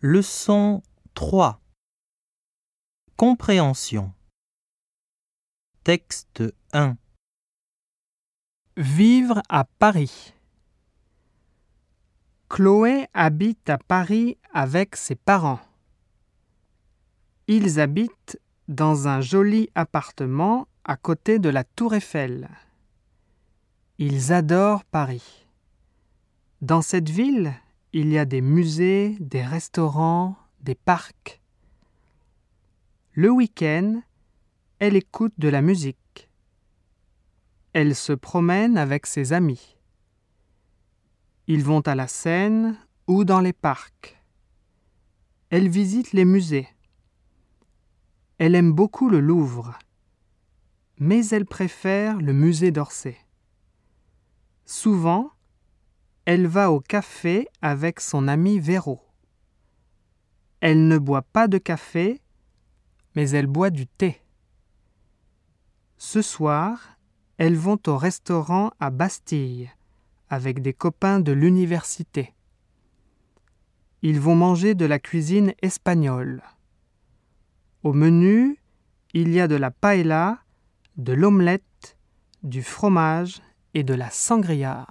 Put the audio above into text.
Leçon 3 Compréhension Texte 1 Vivre à Paris. Chloé habite à Paris avec ses parents. Ils habitent dans un joli appartement à côté de la tour Eiffel. Ils adorent Paris. Dans cette ville, il y a des musées, des restaurants, des parcs. Le week-end, elle écoute de la musique. Elle se promène avec ses amis. Ils vont à la Seine ou dans les parcs. Elle visite les musées. Elle aime beaucoup le Louvre, mais elle préfère le musée d'Orsay. Souvent, elle va au café avec son ami Véro. Elle ne boit pas de café, mais elle boit du thé. Ce soir, elles vont au restaurant à Bastille avec des copains de l'université. Ils vont manger de la cuisine espagnole. Au menu, il y a de la paella, de l'omelette, du fromage et de la sangria.